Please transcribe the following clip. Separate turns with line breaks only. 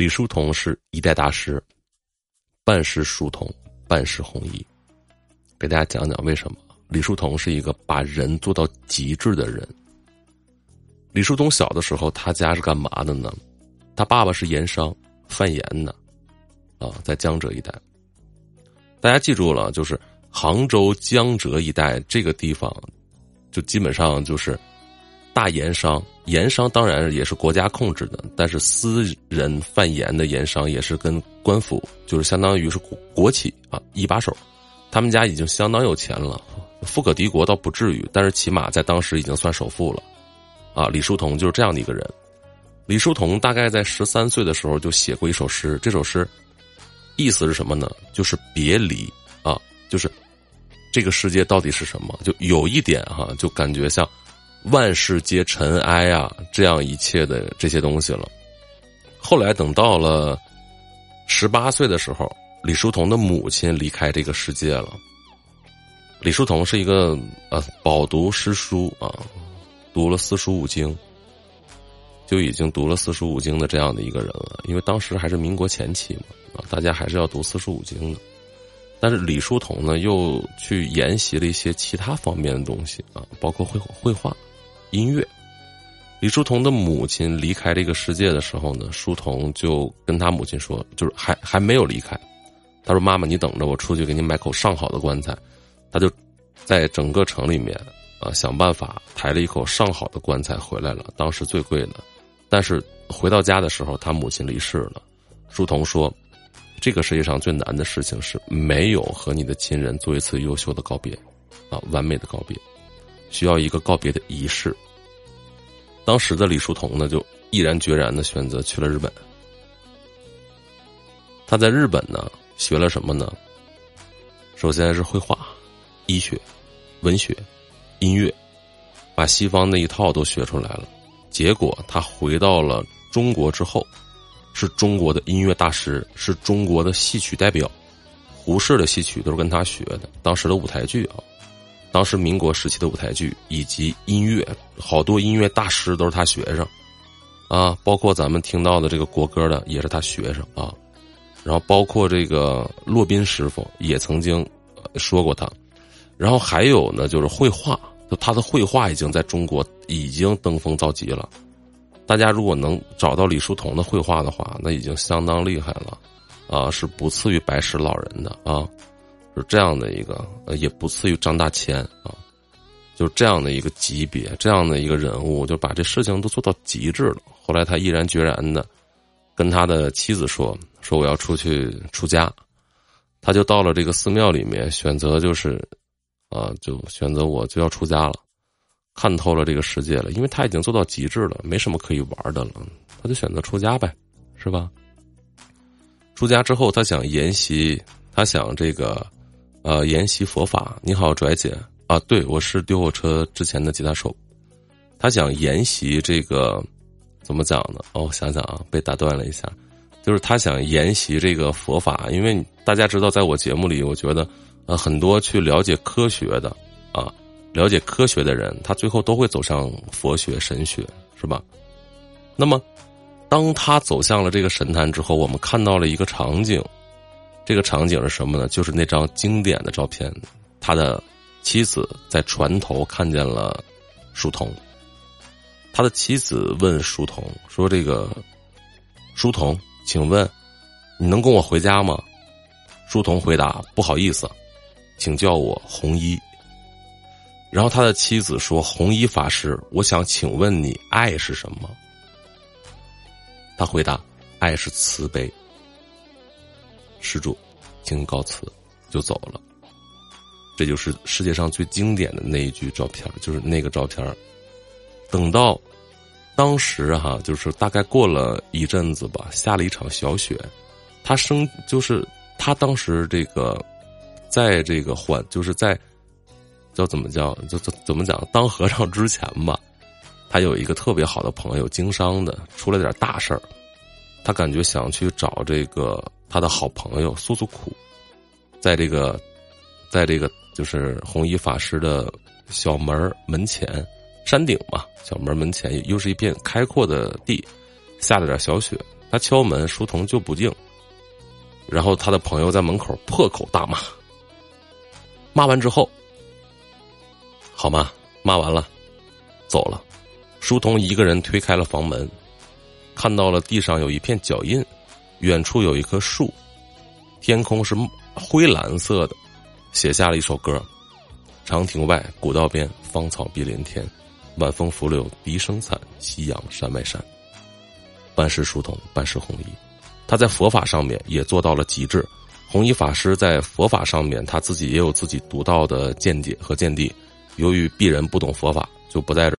李叔同是一代大师，半世书童，半世弘一。给大家讲讲为什么李叔同是一个把人做到极致的人。李叔同小的时候，他家是干嘛的呢？他爸爸是盐商，贩盐的，啊，在江浙一带。大家记住了，就是杭州、江浙一带这个地方，就基本上就是大盐商。盐商当然也是国家控制的，但是私人贩盐的盐商也是跟官府，就是相当于是国国企啊一把手。他们家已经相当有钱了，富可敌国倒不至于，但是起码在当时已经算首富了。啊，李叔同就是这样的一个人。李叔同大概在十三岁的时候就写过一首诗，这首诗意思是什么呢？就是别离啊，就是这个世界到底是什么？就有一点哈，就感觉像万事皆尘埃啊，这样一切的这些东西了。后来等到了十八岁的时候，李叔同的母亲离开这个世界了。李叔同是一个呃饱读诗书啊。读了四书五经，就已经读了四书五经的这样的一个人了。因为当时还是民国前期嘛，啊，大家还是要读四书五经的。但是李叔同呢，又去研习了一些其他方面的东西啊，包括绘绘画、音乐。李叔同的母亲离开这个世界的时候呢，书童就跟他母亲说，就是还还没有离开。他说：“妈妈，你等着，我出去给你买口上好的棺材。”他就在整个城里面。啊，想办法抬了一口上好的棺材回来了，当时最贵的。但是回到家的时候，他母亲离世了。书童说：“这个世界上最难的事情是没有和你的亲人做一次优秀的告别，啊，完美的告别，需要一个告别的仪式。”当时的李叔同呢，就毅然决然的选择去了日本。他在日本呢，学了什么呢？首先是绘画、医学、文学。音乐，把西方那一套都学出来了，结果他回到了中国之后，是中国的音乐大师，是中国的戏曲代表，胡适的戏曲都是跟他学的。当时的舞台剧啊，当时民国时期的舞台剧以及音乐，好多音乐大师都是他学生，啊，包括咱们听到的这个国歌的也是他学生啊，然后包括这个骆宾师傅也曾经说过他，然后还有呢，就是绘画。就他的绘画已经在中国已经登峰造极了，大家如果能找到李叔同的绘画的话，那已经相当厉害了，啊，是不次于白石老人的啊，是这样的一个，也不次于张大千啊，就这样的一个级别，这样的一个人物，就把这事情都做到极致了。后来他毅然决然的跟他的妻子说：“说我要出去出家。”他就到了这个寺庙里面，选择就是。啊，就选择我就要出家了，看透了这个世界了，因为他已经做到极致了，没什么可以玩的了，他就选择出家呗，是吧？出家之后，他想研习，他想这个，呃，研习佛法。你好，拽姐啊，对我是丢火车之前的吉他手，他想研习这个，怎么讲呢？哦，我想想啊，被打断了一下，就是他想研习这个佛法，因为大家知道，在我节目里，我觉得。呃，很多去了解科学的，啊，了解科学的人，他最后都会走上佛学、神学，是吧？那么，当他走向了这个神坛之后，我们看到了一个场景，这个场景是什么呢？就是那张经典的照片，他的妻子在船头看见了书童，他的妻子问书童说：“这个书童，请问你能跟我回家吗？”书童回答：“不好意思。”请叫我红衣。然后他的妻子说：“红衣法师，我想请问你，爱是什么？”他回答：“爱是慈悲。”施主，请告辞，就走了。这就是世界上最经典的那一句照片，就是那个照片。等到当时哈，就是大概过了一阵子吧，下了一场小雪，他生就是他当时这个。在这个缓，就是在叫怎么叫，就怎怎么讲？当和尚之前吧，他有一个特别好的朋友，经商的，出了点大事儿，他感觉想去找这个他的好朋友诉诉苦，在这个，在这个就是弘一法师的小门门前山顶嘛，小门门前又是一片开阔的地，下了点小雪，他敲门，书童就不进。然后他的朋友在门口破口大骂，骂完之后，好吗？骂完了，走了。书童一个人推开了房门，看到了地上有一片脚印，远处有一棵树，天空是灰蓝色的，写下了一首歌：长亭外，古道边，芳草碧连天，晚风拂柳笛声残，夕阳山外山。半是书童，半是红衣，他在佛法上面也做到了极致。弘一法师在佛法上面，他自己也有自己独到的见解和见地。由于鄙人不懂佛法，就不在这。